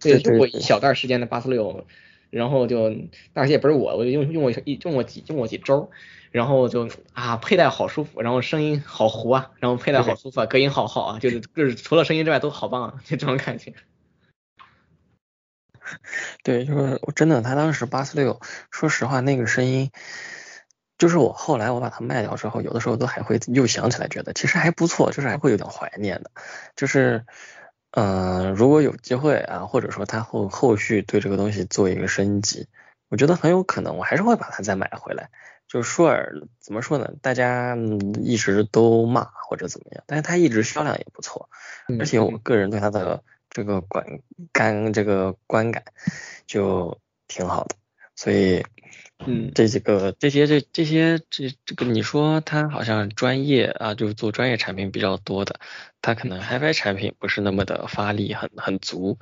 对，用过一小段时间的八四六，然后就，但是也不是我，我就用用过一用过几用过几周，然后就啊佩戴好舒服，然后声音好糊啊，然后佩戴好舒服，啊，隔音好好啊，就是就是除了声音之外都好棒啊，就这种感觉。对，就是我真的，他当时八四六，说实话那个声音，就是我后来我把它卖掉之后，有的时候都还会又想起来，觉得其实还不错，就是还会有点怀念的，就是。嗯，如果有机会啊，或者说他后后续对这个东西做一个升级，我觉得很有可能，我还是会把它再买回来。就舒尔怎么说呢？大家一直都骂或者怎么样，但是它一直销量也不错，而且我个人对它的这个观感这个观感就挺好的，所以。嗯，这几个这些这这些这这个你说他好像专业啊，就是做专业产品比较多的，他可能 HiFi 产品不是那么的发力很很足，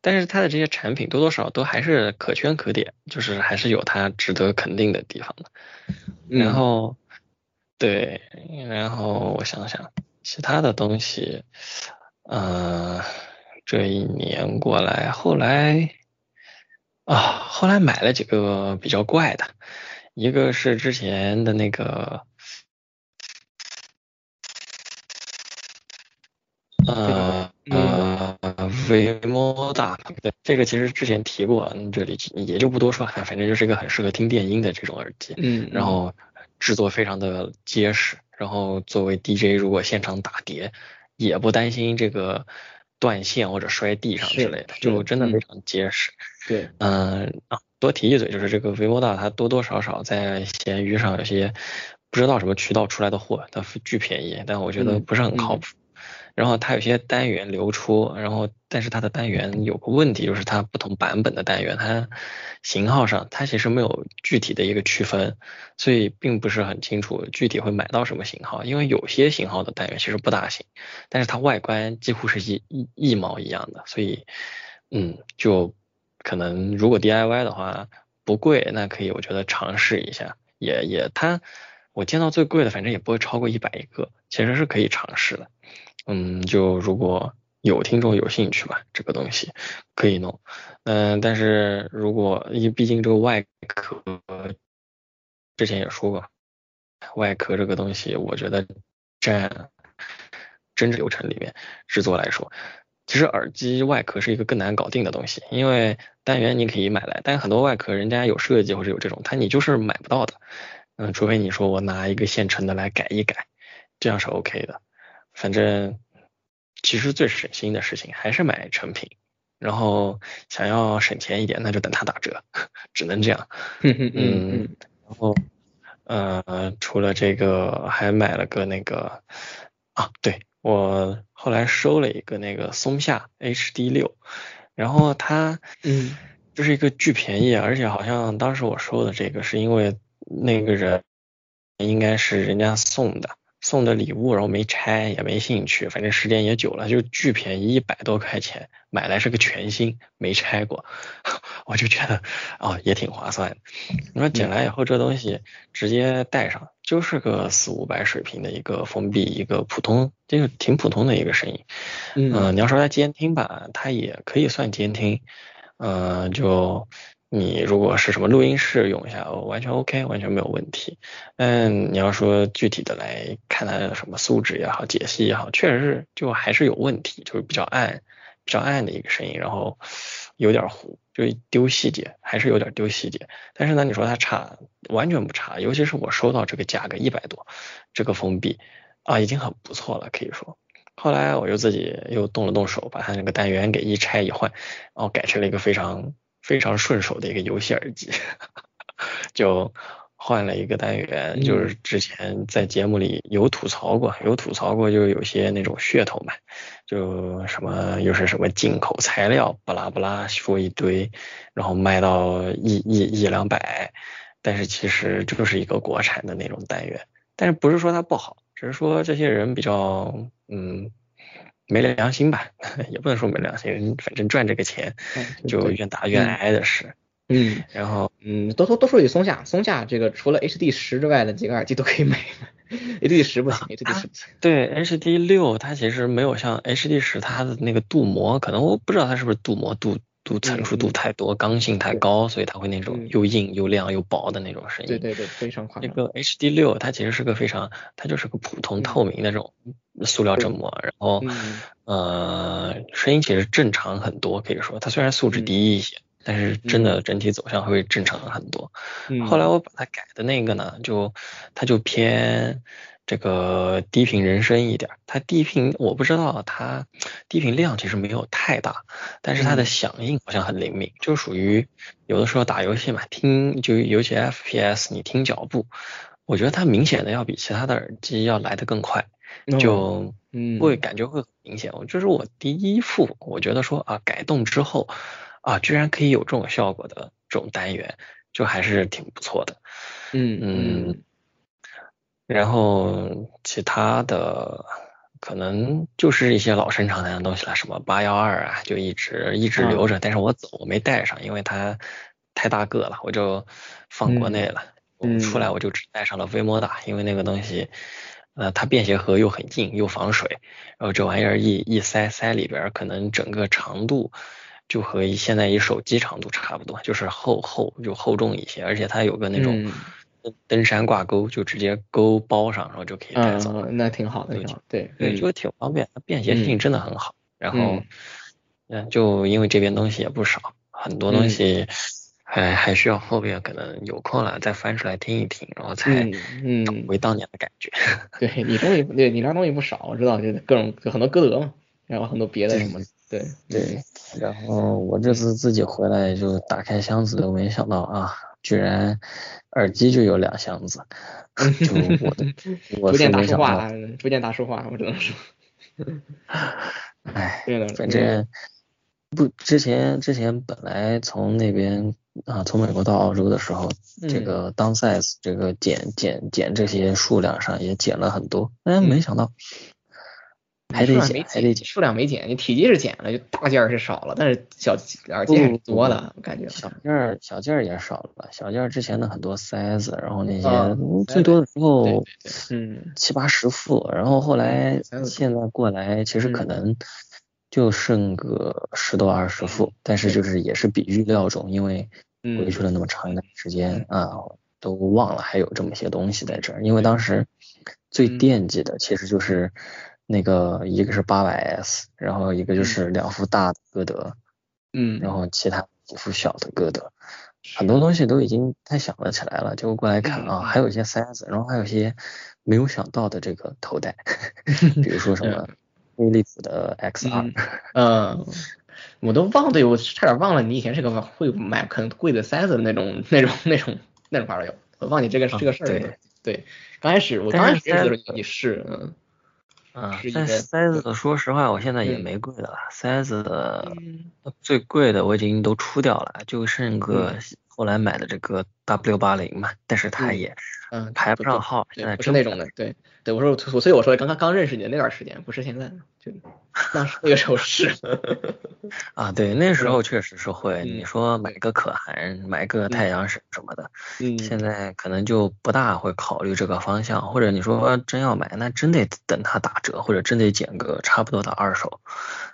但是他的这些产品多多少都还是可圈可点，就是还是有他值得肯定的地方的。然后，对，然后我想想其他的东西，嗯，这一年过来后来。啊，后来买了几个比较怪的，一个是之前的那个，呃呃，Vimo 大，对，这个其实之前提过，这里也就不多说，反正就是一个很适合听电音的这种耳机，嗯，然后制作非常的结实，然后作为 DJ 如果现场打碟，也不担心这个。断线或者摔地上之类的，就真的非常结实。对，嗯啊，多提一嘴，就是这个 vivo 大，它多多少少在闲鱼上有些不知道什么渠道出来的货，它巨便宜，但我觉得不是很靠谱。然后它有些单元流出，然后但是它的单元有个问题，就是它不同版本的单元，它型号上它其实没有具体的一个区分，所以并不是很清楚具体会买到什么型号。因为有些型号的单元其实不大行，但是它外观几乎是一一一毛一样的，所以嗯，就可能如果 DIY 的话不贵，那可以我觉得尝试一下，也也它我见到最贵的反正也不会超过一百一个，其实是可以尝试的。嗯，就如果有听众有兴趣吧，这个东西可以弄。嗯，但是如果因为毕竟这个外壳之前也说过，外壳这个东西，我觉得占真正流程里面制作来说，其实耳机外壳是一个更难搞定的东西，因为单元你可以买来，但很多外壳人家有设计或者有这种，它你就是买不到的。嗯，除非你说我拿一个现成的来改一改，这样是 OK 的。反正其实最省心的事情还是买成品，然后想要省钱一点，那就等它打折，只能这样。嗯，然后呃，除了这个，还买了个那个啊，对我后来收了一个那个松下 HD 六，然后它 嗯，就是一个巨便宜，而且好像当时我收的这个是因为那个人应该是人家送的。送的礼物，然后没拆，也没兴趣，反正时间也久了，就巨便宜，一百多块钱买来是个全新，没拆过，我就觉得哦也挺划算的。你说捡来以后这东西直接带上，就是个四五百水平的一个封闭，一个普通，就是挺普通的一个声音。嗯，你要说它监听吧，它也可以算监听，嗯，就。你如果是什么录音室用一下，完全 OK，完全没有问题。嗯，你要说具体的来看它的什么素质也好，解析也好，确实是就还是有问题，就是比较暗，比较暗的一个声音，然后有点糊，就丢细节，还是有点丢细节。但是呢，你说它差，完全不差，尤其是我收到这个价格一百多，这个封闭啊，已经很不错了，可以说。后来我又自己又动了动手，把它那个单元给一拆一换，然后改成了一个非常。非常顺手的一个游戏耳机，就换了一个单元，就是之前在节目里有吐槽过，有吐槽过，就有些那种噱头嘛，就什么又是什么进口材料，巴拉巴拉说一堆，然后卖到一一一两百，但是其实就是一个国产的那种单元，但是不是说它不好，只是说这些人比较嗯。没良心吧，也不能说没良心，反正赚这个钱就愿打愿挨的事。嗯，然后嗯，多多多说句松下，松下这个除了 HD 十之外的几个耳机都可以买，HD 十不行，HD 十不行。对，HD 六它其实没有像 HD 十它的那个镀膜，可能我不知道它是不是镀膜镀度成熟度太多，刚性太高，所以它会那种又硬又亮又薄的那种声音。对对对，非常夸张。这个 HD 六它其实是个非常，它就是个普通透明的这种塑料振膜，然后呃声音其实正常很多，可以说它虽然素质低一些，但是真的整体走向会正常很多。后来我把它改的那个呢，就它就偏。这个低频人声一点，它低频我不知道，它低频量其实没有太大，但是它的响应好像很灵敏，就属于有的时候打游戏嘛，听就尤其 FPS，你听脚步，我觉得它明显的要比其他的耳机要来的更快，就会感觉会很明显。这是我第一副，我觉得说啊，改动之后啊，居然可以有这种效果的这种单元，就还是挺不错的。嗯嗯。然后其他的可能就是一些老生常谈的东西了，什么八幺二啊，就一直一直留着，但是我走我没带上，因为它太大个了，我就放国内了。嗯。出来我就只带上了 V 摩打，因为那个东西，呃，它便携盒又很硬又防水，然后这玩意儿一一塞塞里边，可能整个长度就和现在一手机长度差不多，就是厚厚就厚重一些，而且它有个那种。登山挂钩就直接钩包上，然后就可以带走，那挺好的，对对，就挺方便，它便携性真的很好。然后，嗯，就因为这边东西也不少，很多东西还还需要后边可能有空了再翻出来听一听，然后才嗯回当年的感觉。对你东西，对你那东西不少，我知道，就各种就很多歌德嘛，然后很多别的什么，对对。然后我这次自己回来就打开箱子，都没想到啊。居然耳机就有两箱子，就我的，我逐渐大说话了，逐渐大叔化，我只能说，哎，反正不之前之前本来从那边啊从美国到澳洲的时候，这个当 size 这个减减减这些数量上也减了很多，哎，没想到。还得减，还得减，数量没减，你体积是减了，就大件是少了，但是小耳机还是多的，我感觉。小件儿小件儿也少了，小件儿之前的很多塞子，然后那些最多的时候，嗯，七八十副，然后后来现在过来，其实可能就剩个十多二十副，但是就是也是比预料中，因为回去了那么长一段时间啊，都忘了还有这么些东西在这儿，因为当时最惦记的其实就是。那个一个是八百 S，然后一个就是两副大的歌德，嗯，然后其他几副小的歌德，很多东西都已经太想得起来了，结果过来看啊，还有一些塞子，然后还有一些没有想到的这个头戴，比如说什么飞利浦的 XR，嗯，我都忘对我差点忘了你以前是个会买可能贵的塞子的那种那种那种那种发烧友，我忘记这个这个事儿了，对，刚开始我刚开始认识的时候你是嗯。啊，但塞子说实话，我现在也没贵的了。塞子最贵的我已经都出掉了，就剩个后来买的这个 W 八零嘛，但是它也嗯排不上号，现在不是那种的，对对，我说所以我说刚刚刚认识你的那段时间，不是现在，就那那个时候是。啊，对，那时候确实是会。你说买个可汗，买个太阳神什么的，嗯，现在可能就不大会考虑这个方向。或者你说真要买，那真得等它打折，或者真得捡个差不多的二手。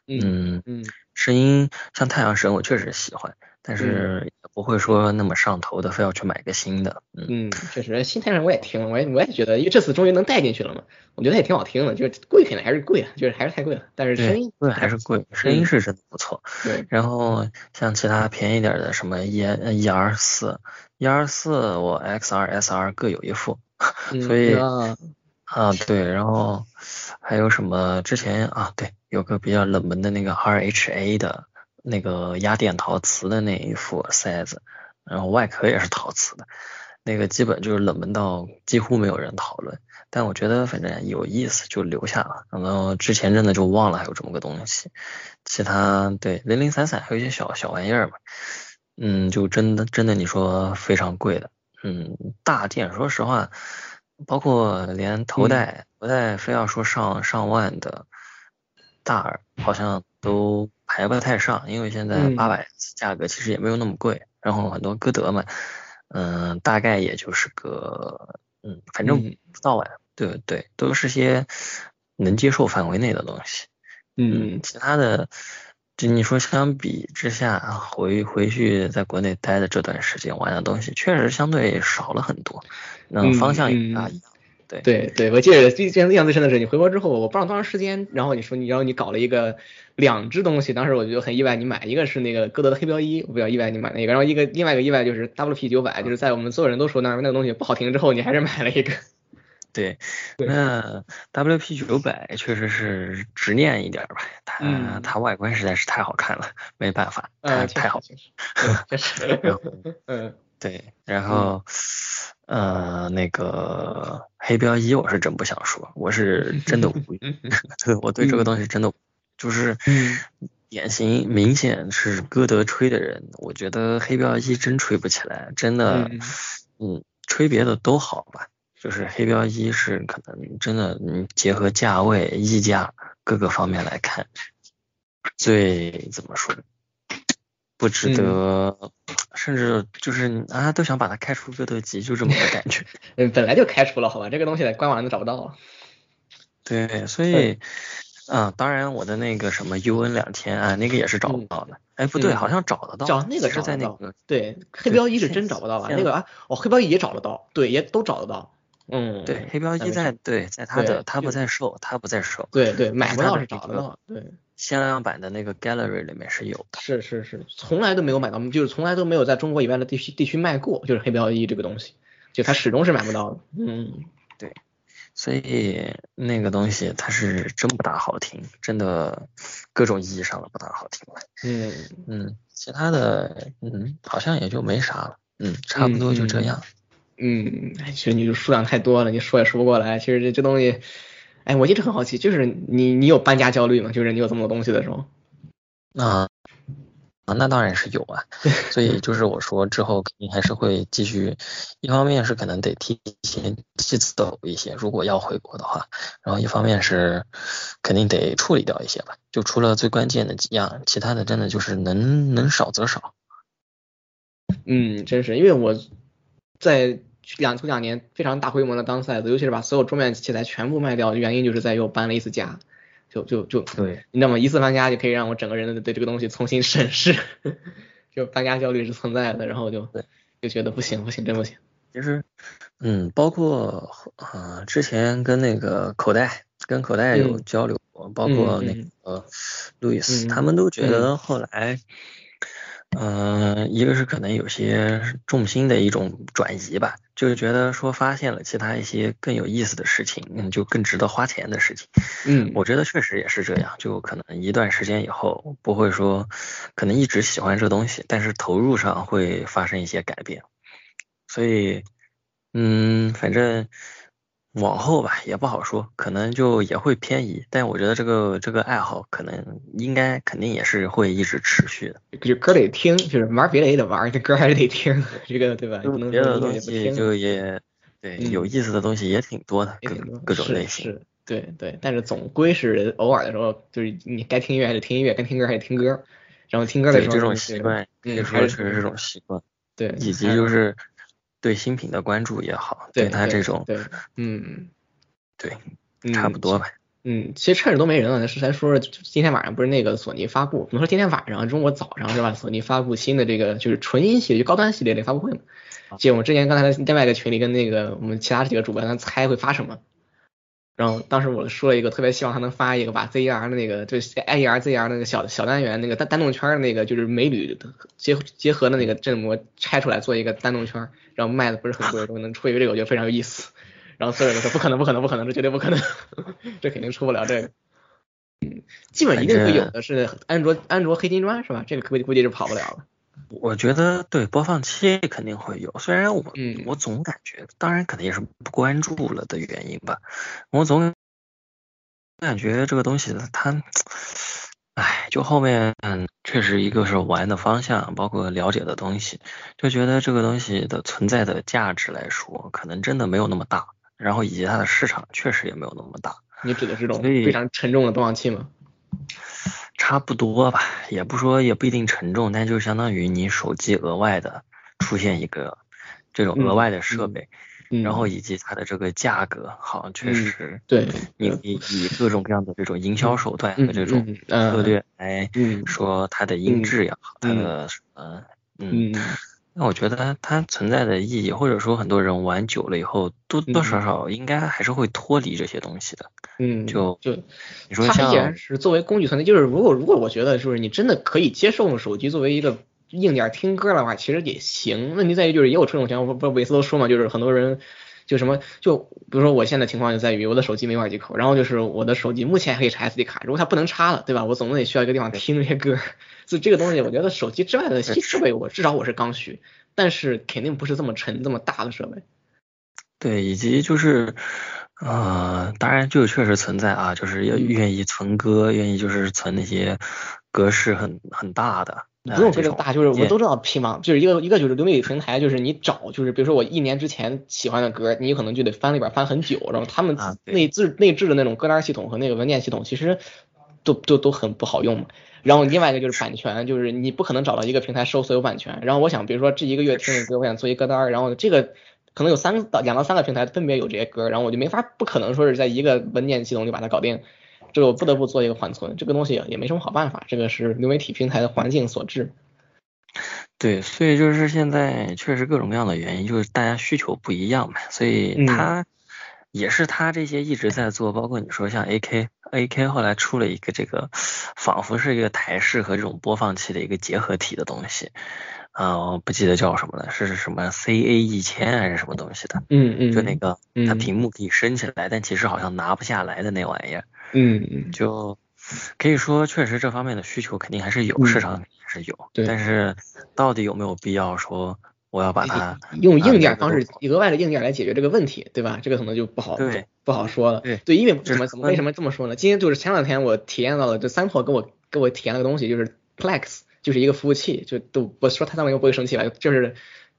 嗯嗯，声音像太阳神，我确实喜欢。但是也不会说那么上头的，非要去买个新的。嗯，确实，心态上我也听了，我也我也觉得，因为这次终于能带进去了嘛，我觉得也挺好听的。就是贵品的还是贵啊，就是还是太贵了。但是声音贵还是贵，声音是真的不错。对。然后像其他便宜点的，什么 E E R 四、E R 四，我 X R S R 各有一副，所以啊对，然后还有什么之前啊对，有个比较冷门的那个 R H A 的。那个压电陶瓷的那一副塞子，然后外壳也是陶瓷的，那个基本就是冷门到几乎没有人讨论，但我觉得反正有意思就留下了。然后之前真的就忘了还有这么个东西，其他对零零散散还有一些小小玩意儿嘛，嗯，就真的真的你说非常贵的，嗯，大件说实话，包括连头戴头戴非要说上上万的大耳，好像都。排不太上，因为现在八百价格其实也没有那么贵，然后很多歌德嘛，嗯，大概也就是个，嗯，反正不到万，对对，都是些能接受范围内的东西，嗯，其他的就你说相比之下，回回去在国内待的这段时间玩的东西，确实相对少了很多，那方向也不大一样。对。对对，我记得最印象最深的是你回国之后，我不知道多长时间，然后你说你然后你搞了一个两只东西，当时我就很意外，你买一个是那个歌德的黑标一，我比较意外你买那个，然后一个另外一个意外就是 WP 九百，就是在我们所有人都说那那个东西不好听之后，你还是买了一个。对，那 WP 九百确实是执念一点吧，它它外观实在是太好看了，没办法，它太好，确实，嗯，对，然后呃那个黑标一我是真不想说，我是真的无语，我对这个东西真的就是典型明显是歌德吹的人，我觉得黑标一真吹不起来，真的，嗯，吹别的都好吧。就是黑标一是可能真的，你结合价位、溢价各个方面来看，最怎么说，不值得，甚至就是啊都想把它开出歌德级，就这么个感觉。嗯，本来就开除了，好吧，这个东西在官网上都找不到。对，所以，啊，当然我的那个什么 UN 两千啊，那个也是找不到的。哎，不对，好像找得到。找那个是在那个。对，黑标一是真找不到吧？那个啊，哦，黑标一也找得到，对，也都找得到。嗯，对，黑标一在对，在他的他不在售，他不在售，对对，买不到是找得到，对，限量版的那个 gallery 里面是有的，是是是，从来都没有买到，就是从来都没有在中国以外的地区地区卖过，就是黑标一这个东西，就它始终是买不到的，嗯，对，所以那个东西它是真不大好听，真的各种意义上的不大好听了，嗯。嗯，其他的嗯好像也就没啥了，嗯，差不多就这样。嗯，其实你就数量太多了，你说也说不过来。其实这这东西，哎，我一直很好奇，就是你你有搬家焦虑吗？就是你有这么多东西的时候。啊啊，那当然是有啊。所以就是我说之后肯定还是会继续，一方面是可能得提前积走一些，如果要回国的话，然后一方面是肯定得处理掉一些吧。就除了最关键的几样，其他的真的就是能能少则少。嗯，真是，因为我在。两头两年非常大规模的当赛子，尤其是把所有桌面器材全部卖掉，原因就是在又搬了一次家，就就就对，你知道吗？一次搬家就可以让我整个人对这个东西重新审视，就搬家焦虑是存在的，然后就就觉得不行不行真不行。其实，嗯，包括啊之前跟那个口袋跟口袋有交流过，包括那个路易斯，他们都觉得后来。嗯，一个是可能有些重心的一种转移吧，就是觉得说发现了其他一些更有意思的事情，嗯，就更值得花钱的事情。嗯，我觉得确实也是这样，就可能一段时间以后不会说，可能一直喜欢这东西，但是投入上会发生一些改变。所以，嗯，反正。往后吧也不好说，可能就也会偏移，但我觉得这个这个爱好可能应该肯定也是会一直持续的。就歌得听，就是玩别的也得玩，这歌还是得听，这个对吧？不能别的东西就也对，有意思的东西也挺多的，各各种类型。是，对对，但是总归是偶尔的时候，就是你该听音乐还得听音乐，该听歌还得听歌，然后听歌的时候这种习惯，可以说确实是这种习惯。对，以及就是。对新品的关注也好，对他这种，对，嗯，对，差不多吧。嗯，其实趁着都没人了，是咱说说今天晚上不是那个索尼发布，不能说今天晚上中国早上是吧？索尼发布新的这个就是纯音系列，就高端系列的发布会嘛。就我们之前刚才在另外一个群里跟那个我们其他几个主播在猜会发什么。然后当时我说了一个特别希望他能发一个把 ZR 的那个，就是 IER ZR 那个小小单元那个单单动圈的那个，就是美铝结结合的那个振膜拆出来做一个单动圈，然后卖的不是很贵，都能出一个这个，我觉得非常有意思。然后所有人都说不可能不可能不可能，这绝对不可能，这肯定出不了这个。嗯，基本一定会有的是安卓安卓黑金砖是吧？这个估计估计是跑不了了。我觉得对播放器肯定会有，虽然我我总感觉，当然肯定也是不关注了的原因吧。我总感觉这个东西它，哎，就后面嗯，确实一个是玩的方向，包括了解的东西，就觉得这个东西的存在的价值来说，可能真的没有那么大。然后以及它的市场确实也没有那么大。你指的是这种非常沉重的播放器吗？差不多吧，也不说也不一定沉重，但就相当于你手机额外的出现一个这种额外的设备，然后以及它的这个价格，好像确实对，你以以各种各样的这种营销手段和这种策略来说它的音质也好，它的呃嗯。那我觉得它它存在的意义，或者说很多人玩久了以后，多多少少应该还是会脱离这些东西的。嗯，就就你说像，它依然是作为工具存在。就是如果如果我觉得就是你真的可以接受用手机作为一个硬件听歌的话，其实也行。问题在于就是也有这种情况，不不每次都说嘛，就是很多人就什么就比如说我现在情况就在于我的手机没外接口，然后就是我的手机目前可以插 SD 卡，如果它不能插了，对吧？我总得需要一个地方听这些歌。所以这个东西，我觉得手机之外的新设备，我至少我是刚需。但是肯定不是这么沉、这么大的设备。对，以及就是，呃，当然就确实存在啊，就是要愿意存歌，愿意就是存那些格式很很大的。不用非常大，就是我们都知道拼嘛，就是一个一个就是流媒体平台，就是你找，就是比如说我一年之前喜欢的歌，你可能就得翻里边翻很久，然后他们内置内置的那种歌单系统和那个文件系统，其实都都都很不好用。然后另外一个就是版权，就是你不可能找到一个平台收所有版权。然后我想，比如说这一个月听的歌，我想做一歌单，然后这个可能有三到两到三个平台分别有这些歌，然后我就没法不可能说是在一个文件系统里把它搞定，这个我不得不做一个缓存。这个东西也没什么好办法，这个是流媒体平台的环境所致。对，所以就是现在确实各种各样的原因，就是大家需求不一样嘛，所以它。也是他这些一直在做，包括你说像 A K A K 后来出了一个这个，仿佛是一个台式和这种播放器的一个结合体的东西，啊，不记得叫什么了，是什么 C A 一千还是什么东西的？嗯嗯，就那个它屏幕可以升起来，但其实好像拿不下来的那玩意儿。嗯嗯，就可以说确实这方面的需求肯定还是有，市场是有，但是到底有没有必要说？我要把它用硬件方式，额外的硬件来解决这个问题，对吧？这个可能就不好不好说了。对，因为什么？为什么这么说呢？今天就是前两天我体验到了，就三炮给我给我体验了个东西，就是 Plex，就是一个服务器，就都我说他上面又不会生气了，就是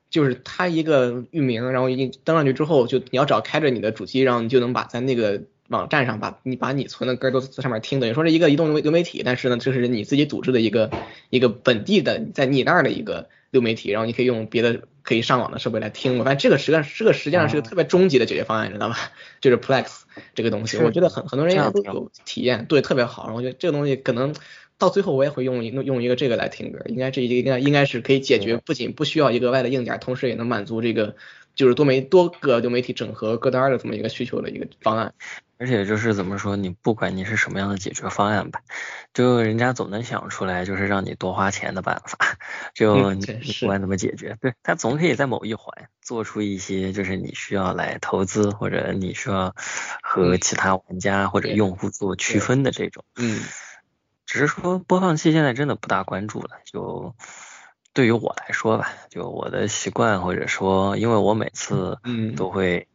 就是它一个域名，然后一登上去之后，就你要只要开着你的主机，然后你就能把在那个网站上把你把你存的歌都在上面听，等于说是一个移动流媒体，但是呢，这是你自己组织的一个一个本地的在你那儿的一个。流媒体，然后你可以用别的可以上网的设备来听。我发现这个实际上这个实际上是个特别终极的解决方案，你知道吧？就是 Plex 这个东西，我觉得很很多人应该都有体验，对，特别好。然后我觉得这个东西可能到最后我也会用用用一个这个来听歌，应该这应该应该是可以解决，不仅不需要一个外的硬件，同时也能满足这个就是多媒多个流媒体整合歌单的这么一个需求的一个方案。而且就是怎么说，你不管你是什么样的解决方案吧，就人家总能想出来，就是让你多花钱的办法。就你不管怎么解决，对他总可以在某一环做出一些，就是你需要来投资或者你需要和其他玩家或者用户做区分的这种。嗯。只是说播放器现在真的不大关注了。就对于我来说吧，就我的习惯或者说，因为我每次都会。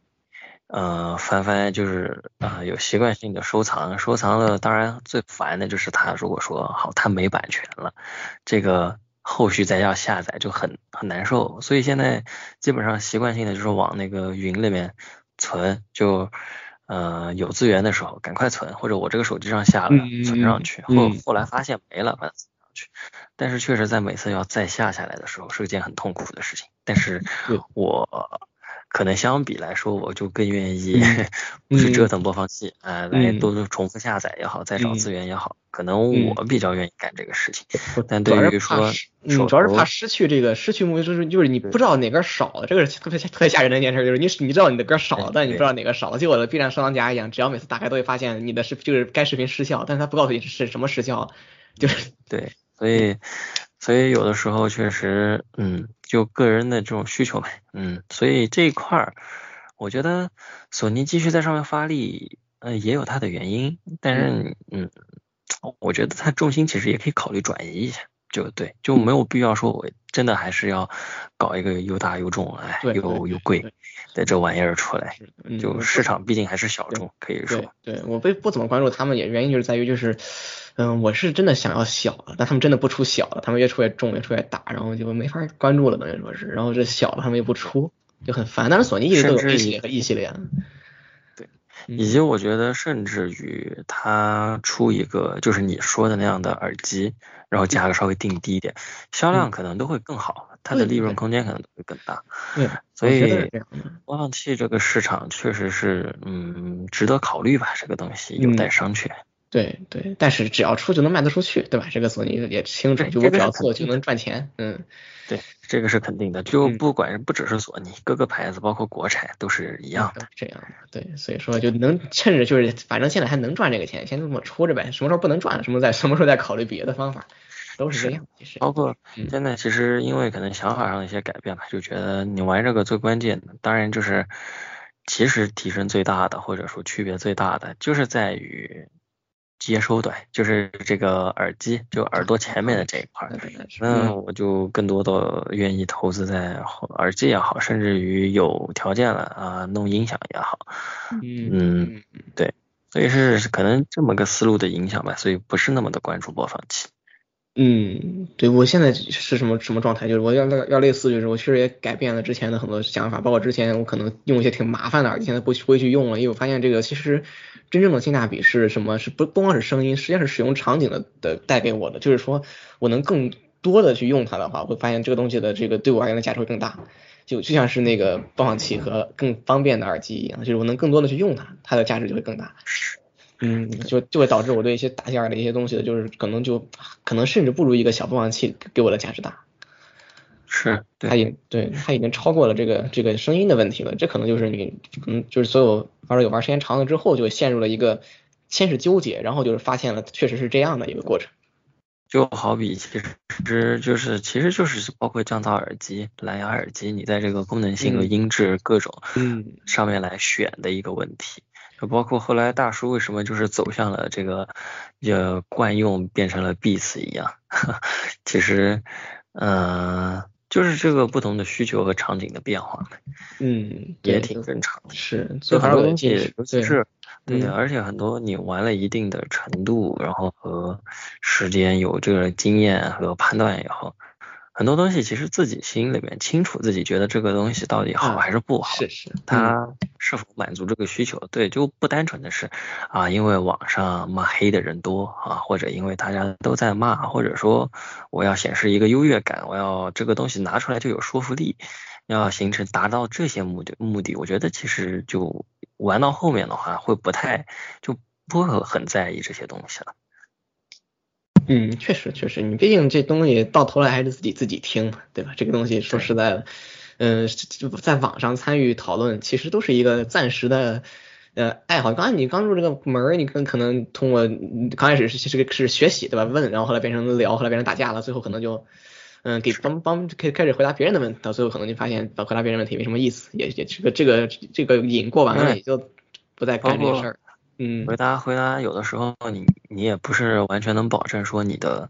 呃，翻翻就是啊，有习惯性的收藏，收藏了，当然最烦的就是它如果说好，它没版权了，这个后续再要下载就很很难受，所以现在基本上习惯性的就是往那个云里面存，就呃有资源的时候赶快存，或者我这个手机上下了存上去，后后来发现没了把它存上去，但是确实在每次要再下下来的时候是一件很痛苦的事情，但是我。可能相比来说，我就更愿意 不去折腾播放器，啊，来多重复下载也好，再找资源也好，可能我比较愿意干这个事情。但对于说，主要是怕失去这个失去目就是就是你不知道哪个少了，这个是特别特别吓人的一件事，就是你你知道你的歌少了，但你不知道哪个少了，就我的 B 站收藏夹一样，只要每次打开都会发现你的视就是该视频失效，但是他不告诉你是什么失效，就是对，所以。所以有的时候确实，嗯，就个人的这种需求呗，嗯，所以这一块儿，我觉得索尼继续在上面发力，呃，也有它的原因，但是，嗯，我觉得它重心其实也可以考虑转移一下，就对，就没有必要说我真的还是要搞一个又大又重，哎，又又贵的这玩意儿出来，就市场毕竟还是小众，可以说，对我不不怎么关注他们，也原因就是在于就是。嗯，我是真的想要小的，但他们真的不出小的，他们越出越重，越出越大，然后就没法关注了，等于说是，然后这小的他们又不出，就很烦。但是索尼一直都有 A 系列和 E 系列。对，以及我觉得甚至于它出一个就是你说的那样的耳机，然后价格稍微定低一点，销量可能都会更好。它的利润空间可能会更大。对，所以播放器这个市场确实是嗯值得考虑吧，这个东西有待商榷。对对，但是只要出就能卖得出去，对吧？这个索尼也清楚，就我只要做就能赚钱。嗯，对，这个是肯定的。就不管是不只是索尼，各个牌子包括国产都是一样的。这样的，对，所以说就能趁着就是反正现在还能赚这个钱，先这么出着呗。什么时候不能赚了，什么再什么时候再考虑别的方法，都是这样。其实包括现在其实因为可能想法上的一些改变吧，就觉得你玩这个最关键的，当然就是其实提升最大的或者说区别最大的，就是在于。接收端就是这个耳机，就耳朵前面的这一块，那我就更多的愿意投资在耳机也好，甚至于有条件了啊弄音响也好，嗯，对，所以是可能这么个思路的影响吧，所以不是那么的关注播放器。嗯，对我现在是什么什么状态？就是我要要类似，就是我确实也改变了之前的很多想法，包括之前我可能用一些挺麻烦的耳机，现在不不会去用了，因为我发现这个其实真正的性价比是什么？是不不光是声音，实际上是使用场景的的带给我的，就是说我能更多的去用它的话，会发现这个东西的这个对我而言的价值会更大，就就像是那个播放器和更方便的耳机一样，就是我能更多的去用它，它的价值就会更大。嗯，就就会导致我对一些大件儿的一些东西的，就是可能就可能甚至不如一个小播放器给我的价值大。是，它也对它已经超过了这个这个声音的问题了。这可能就是你可能就是所有玩有玩时间长了之后，就陷入了一个先是纠结，然后就是发现了确实是这样的一个过程。就好比其实就是其实就是包括降噪耳机、蓝牙耳机，你在这个功能性和音质各种嗯上面来选的一个问题。就包括后来大叔为什么就是走向了这个，呃，惯用变成了 Beats 一样，其实，嗯，就是这个不同的需求和场景的变化，嗯，也挺正常的。是，就很多东西，尤其是对，而且很多你玩了一定的程度，然后和时间有这个经验和判断以后。很多东西其实自己心里面清楚，自己觉得这个东西到底好还是不好，是是，它是否满足这个需求？对，就不单纯的是啊，因为网上骂黑的人多啊，或者因为大家都在骂，或者说我要显示一个优越感，我要这个东西拿出来就有说服力，要形成达到这些目的目的，我觉得其实就玩到后面的话，会不太就不会很在意这些东西了。嗯，确实确实，你毕竟这东西到头来还是自己自己听嘛，对吧？这个东西说实在的，嗯，就在网上参与讨论，其实都是一个暂时的呃爱好。刚才你刚入这个门儿，你可可能通过刚开始是这个是学习对吧？问，然后后来变成聊，后来变成打架了，最后可能就嗯给帮帮开开始回答别人的问题，到最后可能就发现回答别人问题没什么意思，也也这个这个这个瘾过完了，也就不再干这事儿。嗯，回答回答，有的时候你你也不是完全能保证说你的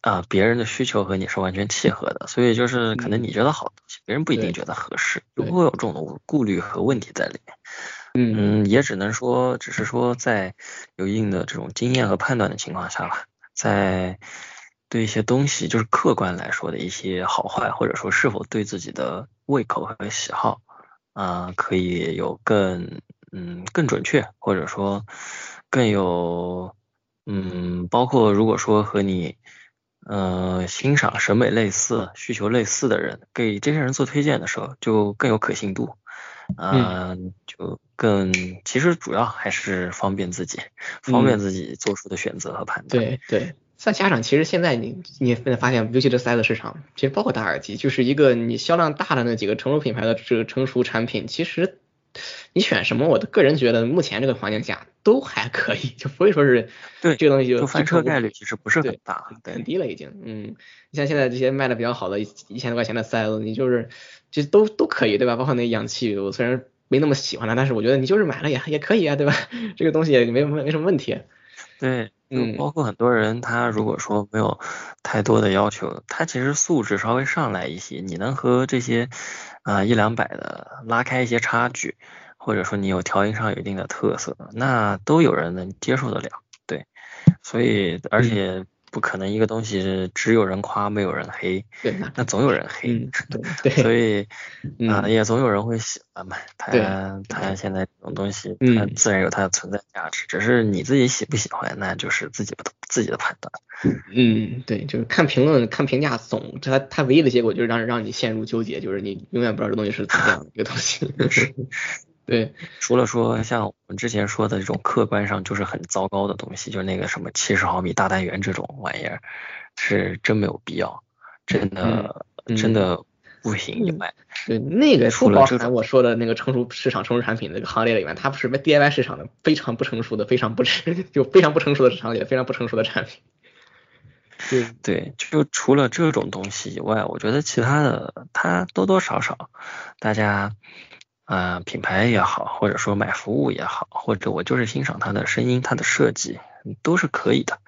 啊别人的需求和你是完全契合的，所以就是可能你觉得好东西，别人不一定觉得合适，如果有这种顾虑和问题在里面。嗯，也只能说，只是说在有一定的这种经验和判断的情况下吧，在对一些东西就是客观来说的一些好坏，或者说是否对自己的胃口和喜好啊，可以有更。嗯，更准确，或者说更有，嗯，包括如果说和你，呃，欣赏审美类似、需求类似的人，给这些人做推荐的时候，就更有可信度，嗯，就更，其实主要还是方便自己，方便自己做出的选择和判断。对对，再加上其实现在你你发现，尤其这塞子市场，其实包括大耳机，就是一个你销量大的那几个成熟品牌的这个成熟产品，其实。你选什么？我的个人觉得，目前这个环境下都还可以，就不会说是对这个东西就翻车概率其实不是很大，很低了已经。嗯，你像现在这些卖的比较好的一一千多块钱的塞子，你就是其实都都可以，对吧？包括那氧气，我虽然没那么喜欢它，但是我觉得你就是买了也也可以啊，对吧？这个东西也没没没什么问题。对，嗯，包括很多人他如果说没有太多的要求，他其实素质稍微上来一些，你能和这些。啊，一两百的拉开一些差距，或者说你有调音上有一定的特色，那都有人能接受得了。对，所以而且不可能一个东西只有人夸没有人黑，对，那总有人黑，嗯，对，所以 啊、嗯也总有人会喜欢嘛。对它它现在这种东西，嗯它自然有它的存在价值，只是你自己喜不喜欢，那就是自己的自己的判断。嗯，对，就是看评论、看评价总，它它唯一的结果就是让让你陷入纠结，就是你永远不知道这东西是怎么样的一个东西。对，除了说像我们之前说的这种客观上就是很糟糕的东西，就是那个什么七十毫米大单元这种玩意儿，是真没有必要，真的、嗯真的不行以外，对，那个除了这种含我说的那个成熟市场、成熟产品那个行列里面，它不是 DIY 市场的非常不成熟的、非常不成 就非常不成熟的市场里，非常不成熟的产品。对，对，就除了这种东西以外，我觉得其他的它多多少少，大家啊、呃品牌也好，或者说买服务也好，或者我就是欣赏它的声音、它的设计，嗯都是可以的。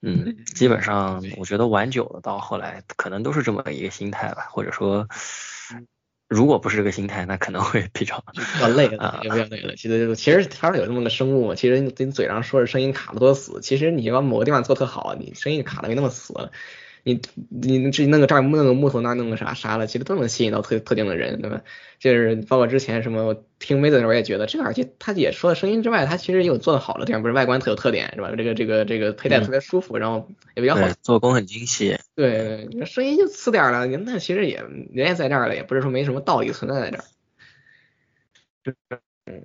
嗯，基本上我觉得玩久了，到后来可能都是这么一个心态吧，或者说，如果不是这个心态，那可能会比较就比较累了 啊，比较累了。其实其实它是有这么个生物嘛，其实你你嘴上说着声音卡的多死，其实你把某个地方做特好，你声音卡的没那么死了。你你这弄个这儿弄个木头那儿弄个啥啥的，其实都能吸引到特特定的人，对吧？就是包括之前什么我听妹子的时候也觉得这个耳机，它也除了声音之外，它其实也有做的好的地方，不是外观特有特点是吧？这个这个这个佩戴特别舒服，然后也比较好做工很精细。对，你说声音就次点儿了，那其实也人也在这儿了，也不是说没什么道理存在在这儿。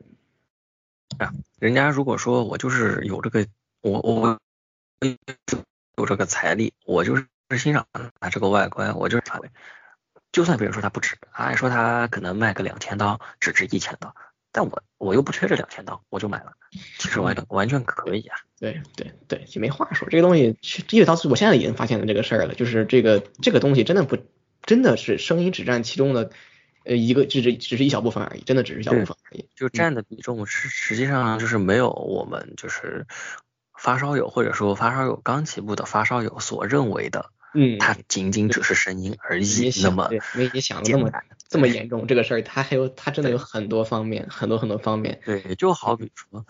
啊人家如果说我就是有这个，我我有这个财力，我就是欣赏它这个外观，我就是就算别人说它不值，按说它可能卖个两千刀，只值一千刀，但我我又不缺这两千刀，我就买了，其实完完全可以啊。对对对，也没话说，这个东西其实到我现在已经发现了这个事儿了，就是这个这个东西真的不真的是声音只占其中的呃一个只是只是一小部分而已，真的只是一小部分而已。就占的比重是实际上就是没有我们就是发烧友或者说发烧友刚起步的发烧友所认为的，嗯，它仅仅只是声音而已，那么没你想的那么。这么严重这个事儿，它还有它真的有很多方面，很多很多方面。对，就好比说，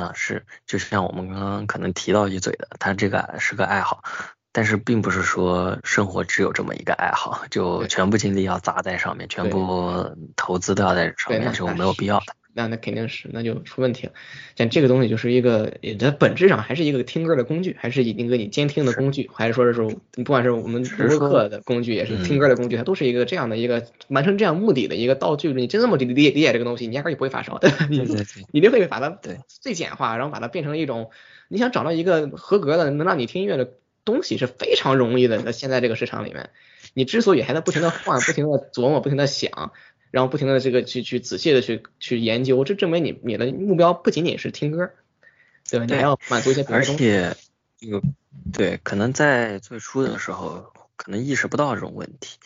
啊是，就像我们刚刚可能提到一嘴的，他这个是个爱好，但是并不是说生活只有这么一个爱好，就全部精力要砸在上面，全部投资都要在上面，就那没有必要的。那那肯定是，那就出问题了。像这个东西就是一个，它本质上还是一个听歌的工具，还是一个你监听的工具，还是说是说，不管是我们播客的工具，也是嗯听歌的工具，它都是一个这样的一个完成这样目的的一个道具。你真这么理理理解这个东西，你压根儿就不会发烧，对吧？你对对 对你就会把它最简化，然后把它变成一种，你想找到一个合格的能让你听音乐的东西是非常容易的，在现在这个市场里面，你之所以还在不停的换、不停的琢磨、不停的想，然后不停的这个去去仔细的去去研究，这证明你你的目标不仅仅是听歌，对吧？你对还要满足一些别的而东西。且这个对，可能在最初的时候可能意识不到这种问题，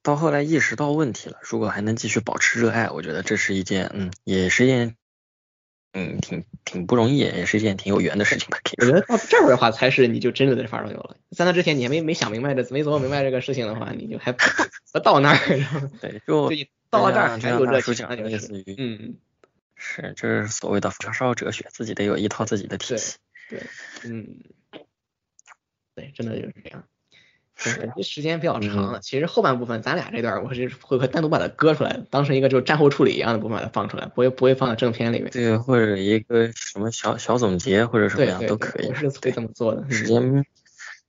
到后来意识到问题了，如果还能继续保持热爱，我觉得这是一件嗯，也是一件嗯挺挺不容易，也是一件挺有缘的事情吧。我觉得到这儿的话，才是你就真正的在发烧友了。在那之前，你还没没想明白这，没琢磨明白这个事情的话，你就还不到那儿，对，就到了这儿就像还有热情，嗯，是，这是所谓的发烧哲学，自己得有一套自己的体对系。对，嗯，对，真的就是这样。是这时间比较长嗯了，其实后半部分咱俩这段我是会会单独把它割出来，当成一个就是战后处理一样的部分把它放出来，不会不会放到正片里面。对，或者一个什么小小总结或者什么样对对对都可以我。是会对这么做的。嗯时间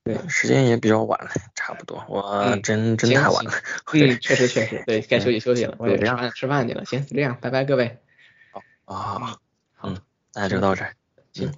对时间也比较晚了，差不多，我嗯真真太晚了。嗯，确实确实，对该休息休息了，我也吃饭吃饭去了。行，就这样，拜拜各位。啊，好嗯，那就到这儿。行嗯